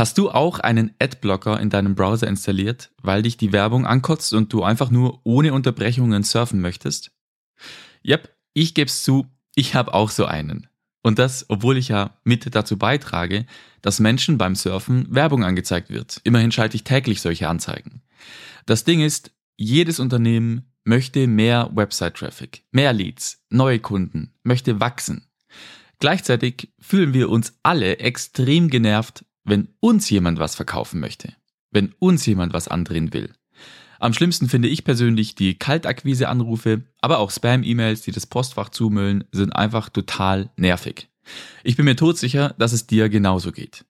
Hast du auch einen Adblocker in deinem Browser installiert, weil dich die Werbung ankotzt und du einfach nur ohne Unterbrechungen surfen möchtest? Yep, ich geb's zu, ich habe auch so einen. Und das, obwohl ich ja mit dazu beitrage, dass Menschen beim Surfen Werbung angezeigt wird. Immerhin schalte ich täglich solche Anzeigen. Das Ding ist, jedes Unternehmen möchte mehr Website-Traffic, mehr Leads, neue Kunden, möchte wachsen. Gleichzeitig fühlen wir uns alle extrem genervt, wenn uns jemand was verkaufen möchte, wenn uns jemand was andrehen will. Am schlimmsten finde ich persönlich die Kaltakquise-Anrufe, aber auch Spam-E-Mails, die das Postfach zumüllen, sind einfach total nervig. Ich bin mir todsicher, dass es dir genauso geht.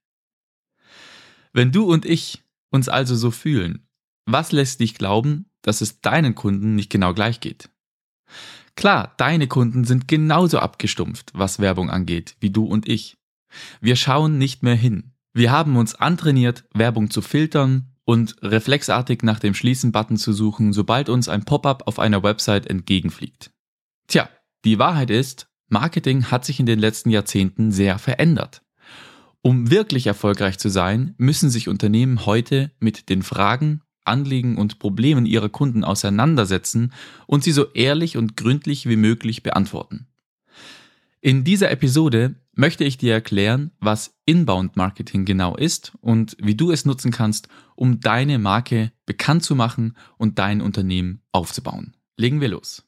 Wenn du und ich uns also so fühlen, was lässt dich glauben, dass es deinen Kunden nicht genau gleich geht? Klar, deine Kunden sind genauso abgestumpft, was Werbung angeht, wie du und ich. Wir schauen nicht mehr hin. Wir haben uns antrainiert, Werbung zu filtern und reflexartig nach dem Schließen-Button zu suchen, sobald uns ein Pop-up auf einer Website entgegenfliegt. Tja, die Wahrheit ist, Marketing hat sich in den letzten Jahrzehnten sehr verändert. Um wirklich erfolgreich zu sein, müssen sich Unternehmen heute mit den Fragen, Anliegen und Problemen ihrer Kunden auseinandersetzen und sie so ehrlich und gründlich wie möglich beantworten. In dieser Episode möchte ich dir erklären, was Inbound Marketing genau ist und wie du es nutzen kannst, um deine Marke bekannt zu machen und dein Unternehmen aufzubauen. Legen wir los.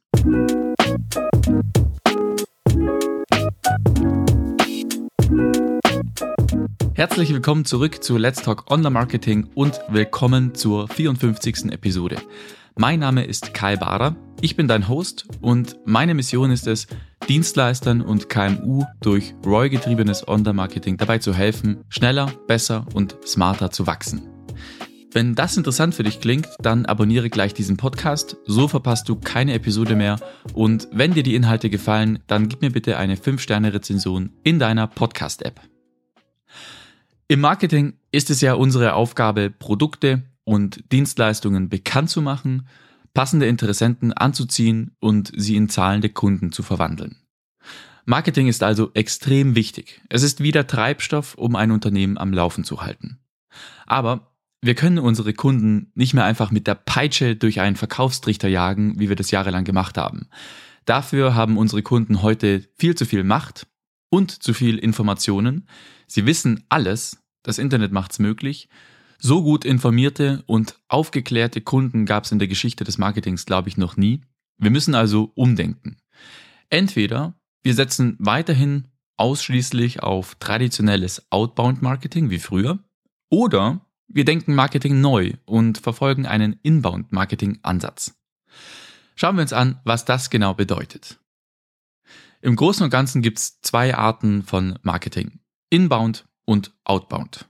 Herzlich willkommen zurück zu Let's Talk Online Marketing und willkommen zur 54. Episode. Mein Name ist Kai Bader, ich bin dein Host und meine Mission ist es, Dienstleistern und KMU durch ROI-getriebenes Online-Marketing dabei zu helfen, schneller, besser und smarter zu wachsen. Wenn das interessant für dich klingt, dann abonniere gleich diesen Podcast, so verpasst du keine Episode mehr und wenn dir die Inhalte gefallen, dann gib mir bitte eine 5-Sterne-Rezension in deiner Podcast-App. Im Marketing ist es ja unsere Aufgabe, Produkte und Dienstleistungen bekannt zu machen, passende Interessenten anzuziehen und sie in zahlende Kunden zu verwandeln. Marketing ist also extrem wichtig. Es ist wie der Treibstoff, um ein Unternehmen am Laufen zu halten. Aber wir können unsere Kunden nicht mehr einfach mit der Peitsche durch einen Verkaufstrichter jagen, wie wir das jahrelang gemacht haben. Dafür haben unsere Kunden heute viel zu viel Macht und zu viel Informationen. Sie wissen alles, das Internet macht's möglich so gut informierte und aufgeklärte Kunden gab es in der Geschichte des Marketings, glaube ich, noch nie. Wir müssen also umdenken. Entweder wir setzen weiterhin ausschließlich auf traditionelles Outbound-Marketing wie früher, oder wir denken Marketing neu und verfolgen einen Inbound-Marketing-Ansatz. Schauen wir uns an, was das genau bedeutet. Im Großen und Ganzen gibt es zwei Arten von Marketing. Inbound und Outbound.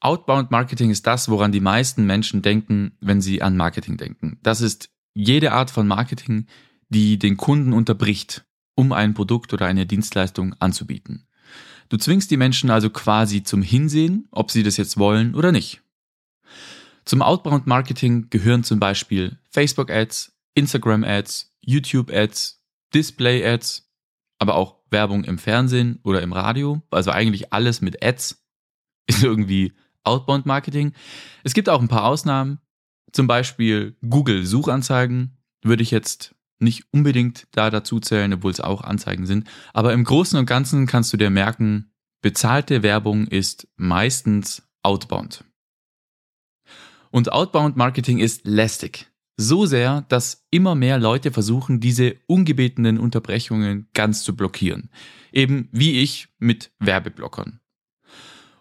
Outbound Marketing ist das, woran die meisten Menschen denken, wenn sie an Marketing denken. Das ist jede Art von Marketing, die den Kunden unterbricht, um ein Produkt oder eine Dienstleistung anzubieten. Du zwingst die Menschen also quasi zum Hinsehen, ob sie das jetzt wollen oder nicht. Zum Outbound Marketing gehören zum Beispiel Facebook Ads, Instagram Ads, YouTube Ads, Display Ads, aber auch Werbung im Fernsehen oder im Radio, also eigentlich alles mit Ads ist irgendwie Outbound Marketing. Es gibt auch ein paar Ausnahmen. Zum Beispiel Google Suchanzeigen würde ich jetzt nicht unbedingt da dazu zählen, obwohl es auch Anzeigen sind. Aber im Großen und Ganzen kannst du dir merken, bezahlte Werbung ist meistens Outbound. Und Outbound Marketing ist lästig. So sehr, dass immer mehr Leute versuchen, diese ungebetenen Unterbrechungen ganz zu blockieren. Eben wie ich mit Werbeblockern.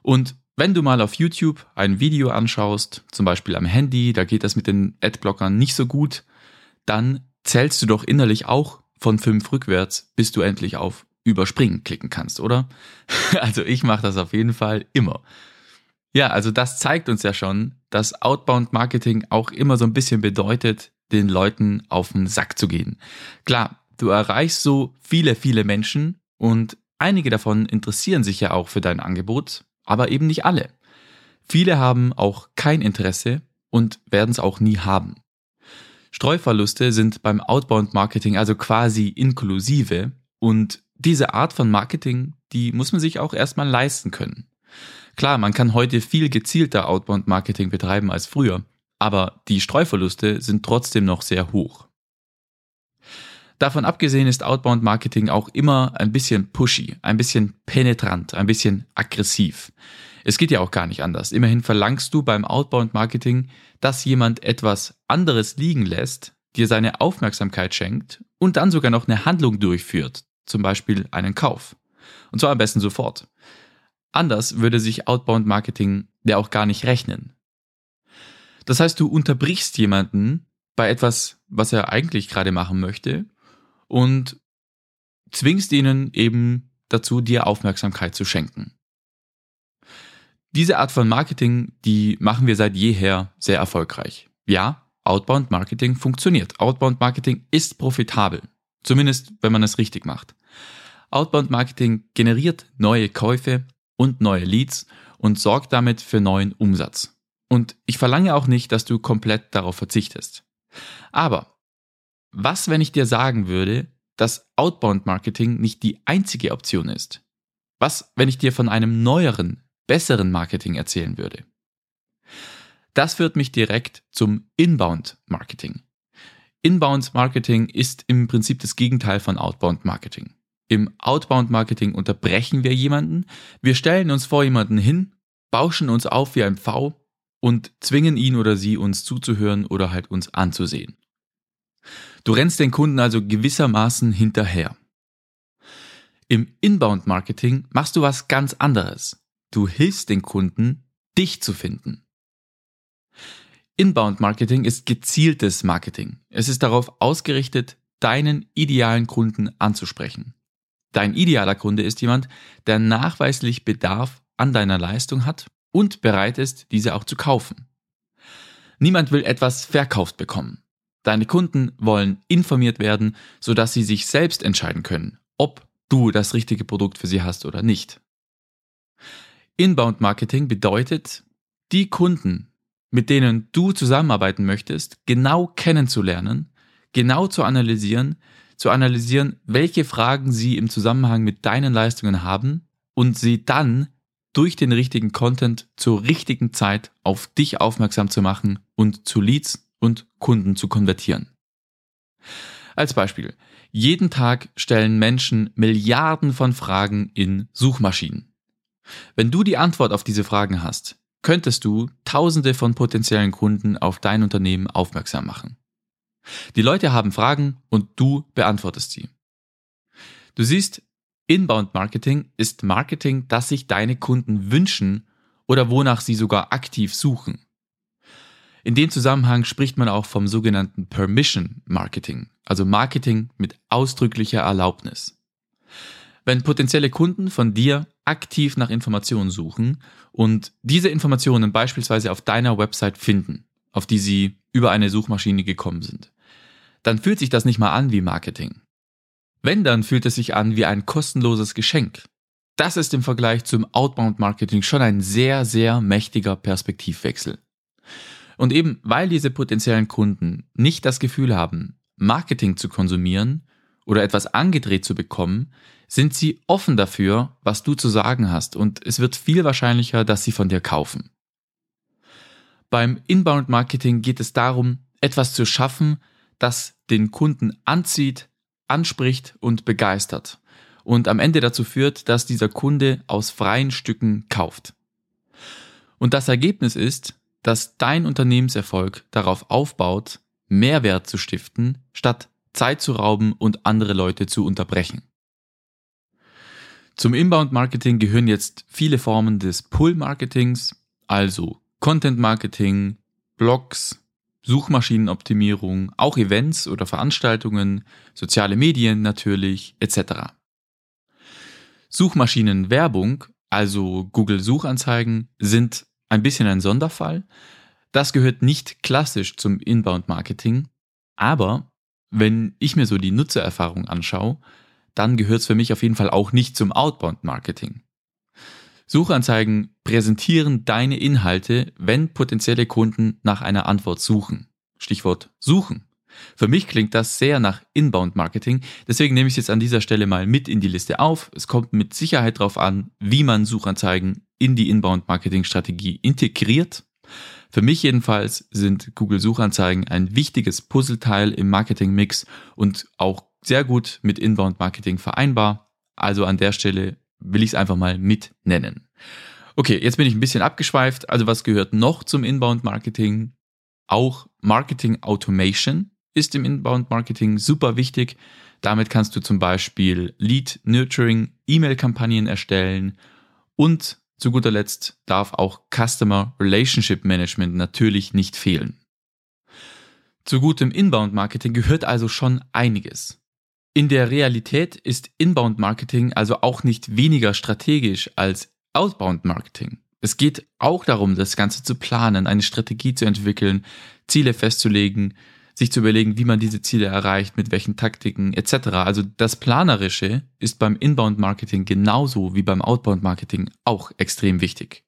Und wenn du mal auf YouTube ein Video anschaust, zum Beispiel am Handy, da geht das mit den Adblockern nicht so gut, dann zählst du doch innerlich auch von fünf rückwärts, bis du endlich auf Überspringen klicken kannst, oder? Also ich mache das auf jeden Fall immer. Ja, also das zeigt uns ja schon, dass Outbound Marketing auch immer so ein bisschen bedeutet, den Leuten auf den Sack zu gehen. Klar, du erreichst so viele, viele Menschen und einige davon interessieren sich ja auch für dein Angebot, aber eben nicht alle. Viele haben auch kein Interesse und werden es auch nie haben. Streuverluste sind beim Outbound Marketing also quasi inklusive und diese Art von Marketing, die muss man sich auch erstmal leisten können. Klar, man kann heute viel gezielter Outbound-Marketing betreiben als früher, aber die Streuverluste sind trotzdem noch sehr hoch. Davon abgesehen ist Outbound Marketing auch immer ein bisschen pushy, ein bisschen penetrant, ein bisschen aggressiv. Es geht ja auch gar nicht anders. Immerhin verlangst du beim Outbound Marketing, dass jemand etwas anderes liegen lässt, dir seine Aufmerksamkeit schenkt und dann sogar noch eine Handlung durchführt, zum Beispiel einen Kauf. Und zwar am besten sofort. Anders würde sich Outbound Marketing ja auch gar nicht rechnen. Das heißt, du unterbrichst jemanden bei etwas, was er eigentlich gerade machen möchte und zwingst ihnen eben dazu, dir Aufmerksamkeit zu schenken. Diese Art von Marketing, die machen wir seit jeher sehr erfolgreich. Ja, Outbound Marketing funktioniert. Outbound Marketing ist profitabel. Zumindest, wenn man es richtig macht. Outbound Marketing generiert neue Käufe und neue Leads und sorgt damit für neuen Umsatz. Und ich verlange auch nicht, dass du komplett darauf verzichtest. Aber was, wenn ich dir sagen würde, dass Outbound Marketing nicht die einzige Option ist? Was, wenn ich dir von einem neueren, besseren Marketing erzählen würde? Das führt mich direkt zum Inbound Marketing. Inbound Marketing ist im Prinzip das Gegenteil von Outbound Marketing. Im Outbound Marketing unterbrechen wir jemanden, wir stellen uns vor jemanden hin, bauschen uns auf wie ein V und zwingen ihn oder sie uns zuzuhören oder halt uns anzusehen. Du rennst den Kunden also gewissermaßen hinterher. Im Inbound Marketing machst du was ganz anderes. Du hilfst den Kunden, dich zu finden. Inbound Marketing ist gezieltes Marketing. Es ist darauf ausgerichtet, deinen idealen Kunden anzusprechen. Dein idealer Kunde ist jemand, der nachweislich Bedarf an deiner Leistung hat und bereit ist, diese auch zu kaufen. Niemand will etwas verkauft bekommen. Deine Kunden wollen informiert werden, sodass sie sich selbst entscheiden können, ob du das richtige Produkt für sie hast oder nicht. Inbound Marketing bedeutet, die Kunden, mit denen du zusammenarbeiten möchtest, genau kennenzulernen, genau zu analysieren, zu analysieren, welche Fragen sie im Zusammenhang mit deinen Leistungen haben und sie dann durch den richtigen Content zur richtigen Zeit auf dich aufmerksam zu machen und zu Leads und Kunden zu konvertieren. Als Beispiel. Jeden Tag stellen Menschen Milliarden von Fragen in Suchmaschinen. Wenn du die Antwort auf diese Fragen hast, könntest du Tausende von potenziellen Kunden auf dein Unternehmen aufmerksam machen. Die Leute haben Fragen und du beantwortest sie. Du siehst, Inbound Marketing ist Marketing, das sich deine Kunden wünschen oder wonach sie sogar aktiv suchen. In dem Zusammenhang spricht man auch vom sogenannten Permission Marketing, also Marketing mit ausdrücklicher Erlaubnis. Wenn potenzielle Kunden von dir aktiv nach Informationen suchen und diese Informationen beispielsweise auf deiner Website finden, auf die sie über eine Suchmaschine gekommen sind, dann fühlt sich das nicht mal an wie Marketing. Wenn, dann fühlt es sich an wie ein kostenloses Geschenk. Das ist im Vergleich zum Outbound Marketing schon ein sehr, sehr mächtiger Perspektivwechsel. Und eben weil diese potenziellen Kunden nicht das Gefühl haben, Marketing zu konsumieren oder etwas angedreht zu bekommen, sind sie offen dafür, was du zu sagen hast und es wird viel wahrscheinlicher, dass sie von dir kaufen. Beim Inbound Marketing geht es darum, etwas zu schaffen, das den Kunden anzieht, anspricht und begeistert und am Ende dazu führt, dass dieser Kunde aus freien Stücken kauft. Und das Ergebnis ist, dass dein Unternehmenserfolg darauf aufbaut, Mehrwert zu stiften, statt Zeit zu rauben und andere Leute zu unterbrechen. Zum Inbound-Marketing gehören jetzt viele Formen des Pull-Marketings, also Content-Marketing, Blogs, Suchmaschinenoptimierung, auch Events oder Veranstaltungen, soziale Medien natürlich, etc. Suchmaschinenwerbung, also Google Suchanzeigen, sind ein bisschen ein Sonderfall. Das gehört nicht klassisch zum Inbound-Marketing, aber wenn ich mir so die Nutzererfahrung anschaue, dann gehört es für mich auf jeden Fall auch nicht zum Outbound-Marketing. Suchanzeigen präsentieren deine Inhalte, wenn potenzielle Kunden nach einer Antwort suchen. Stichwort suchen. Für mich klingt das sehr nach Inbound Marketing, deswegen nehme ich es jetzt an dieser Stelle mal mit in die Liste auf. Es kommt mit Sicherheit darauf an, wie man Suchanzeigen in die Inbound Marketing Strategie integriert. Für mich jedenfalls sind Google Suchanzeigen ein wichtiges Puzzleteil im Marketing Mix und auch sehr gut mit Inbound Marketing vereinbar. Also an der Stelle will ich es einfach mal mit nennen. Okay, jetzt bin ich ein bisschen abgeschweift. Also was gehört noch zum Inbound Marketing? Auch Marketing Automation ist im Inbound Marketing super wichtig. Damit kannst du zum Beispiel Lead Nurturing, E-Mail-Kampagnen erstellen und zu guter Letzt darf auch Customer Relationship Management natürlich nicht fehlen. Zu gutem Inbound Marketing gehört also schon einiges. In der Realität ist Inbound Marketing also auch nicht weniger strategisch als Outbound Marketing. Es geht auch darum, das Ganze zu planen, eine Strategie zu entwickeln, Ziele festzulegen, sich zu überlegen, wie man diese Ziele erreicht, mit welchen Taktiken etc. Also das Planerische ist beim Inbound-Marketing genauso wie beim Outbound-Marketing auch extrem wichtig.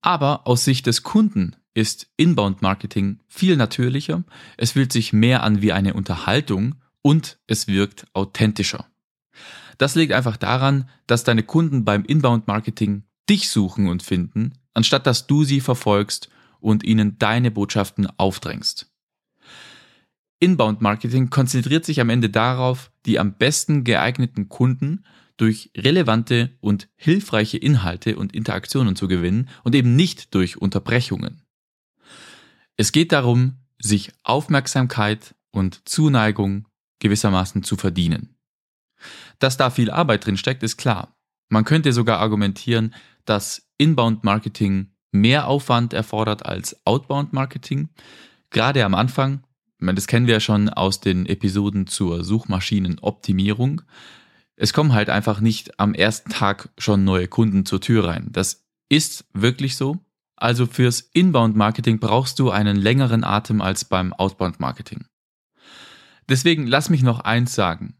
Aber aus Sicht des Kunden ist Inbound-Marketing viel natürlicher, es fühlt sich mehr an wie eine Unterhaltung und es wirkt authentischer. Das liegt einfach daran, dass deine Kunden beim Inbound-Marketing dich suchen und finden, anstatt dass du sie verfolgst und ihnen deine Botschaften aufdrängst. Inbound Marketing konzentriert sich am Ende darauf, die am besten geeigneten Kunden durch relevante und hilfreiche Inhalte und Interaktionen zu gewinnen und eben nicht durch Unterbrechungen. Es geht darum, sich Aufmerksamkeit und Zuneigung gewissermaßen zu verdienen. Dass da viel Arbeit drin steckt, ist klar. Man könnte sogar argumentieren, dass Inbound Marketing mehr Aufwand erfordert als Outbound Marketing. Gerade am Anfang, das kennen wir ja schon aus den Episoden zur Suchmaschinenoptimierung. Es kommen halt einfach nicht am ersten Tag schon neue Kunden zur Tür rein. Das ist wirklich so. Also fürs Inbound Marketing brauchst du einen längeren Atem als beim Outbound Marketing. Deswegen lass mich noch eins sagen.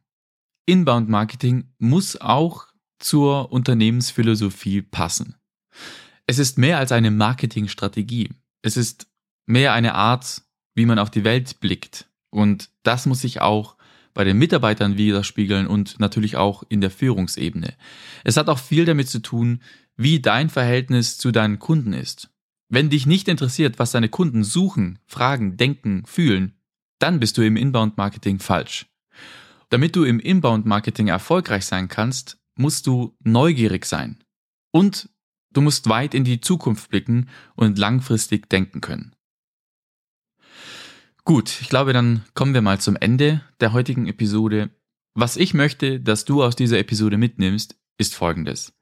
Inbound Marketing muss auch zur Unternehmensphilosophie passen. Es ist mehr als eine Marketingstrategie. Es ist mehr eine Art, wie man auf die Welt blickt. Und das muss sich auch bei den Mitarbeitern widerspiegeln und natürlich auch in der Führungsebene. Es hat auch viel damit zu tun, wie dein Verhältnis zu deinen Kunden ist. Wenn dich nicht interessiert, was deine Kunden suchen, fragen, denken, fühlen, dann bist du im Inbound-Marketing falsch. Damit du im Inbound-Marketing erfolgreich sein kannst, musst du neugierig sein. Und du musst weit in die Zukunft blicken und langfristig denken können. Gut, ich glaube, dann kommen wir mal zum Ende der heutigen Episode. Was ich möchte, dass du aus dieser Episode mitnimmst, ist folgendes.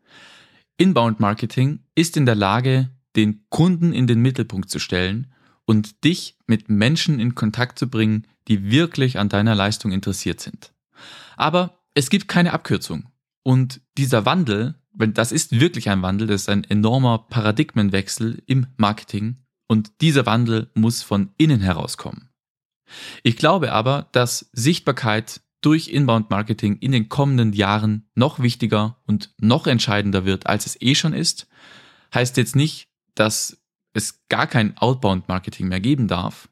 Inbound Marketing ist in der Lage, den Kunden in den Mittelpunkt zu stellen und dich mit Menschen in Kontakt zu bringen, die wirklich an deiner Leistung interessiert sind. Aber es gibt keine Abkürzung. Und dieser Wandel, das ist wirklich ein Wandel, das ist ein enormer Paradigmenwechsel im Marketing und dieser Wandel muss von innen herauskommen. Ich glaube aber, dass Sichtbarkeit durch Inbound Marketing in den kommenden Jahren noch wichtiger und noch entscheidender wird, als es eh schon ist. Heißt jetzt nicht, dass es gar kein Outbound Marketing mehr geben darf.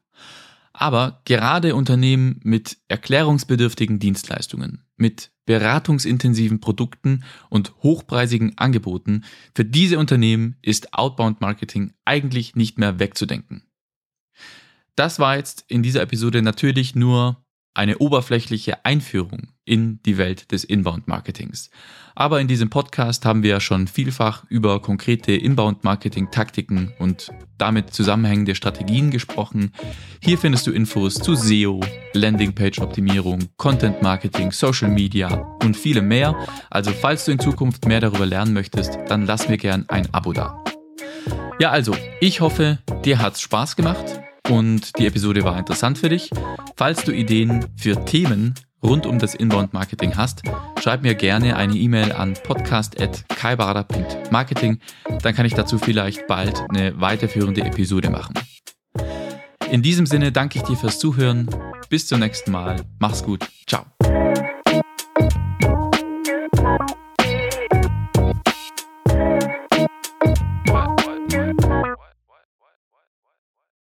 Aber gerade Unternehmen mit erklärungsbedürftigen Dienstleistungen, mit beratungsintensiven Produkten und hochpreisigen Angeboten, für diese Unternehmen ist Outbound Marketing eigentlich nicht mehr wegzudenken. Das war jetzt in dieser Episode natürlich nur eine oberflächliche Einführung in die Welt des Inbound-Marketings. Aber in diesem Podcast haben wir ja schon vielfach über konkrete Inbound-Marketing-Taktiken und damit zusammenhängende Strategien gesprochen. Hier findest du Infos zu SEO, Landingpage-Optimierung, Content-Marketing, Social Media und vielem mehr. Also falls du in Zukunft mehr darüber lernen möchtest, dann lass mir gern ein Abo da. Ja, also, ich hoffe, dir hat's Spaß gemacht und die Episode war interessant für dich. Falls du Ideen für Themen rund um das Inbound Marketing hast, schreib mir gerne eine E-Mail an podcast.kaibader.marketing. Dann kann ich dazu vielleicht bald eine weiterführende Episode machen. In diesem Sinne danke ich dir fürs Zuhören. Bis zum nächsten Mal. Mach's gut. Ciao.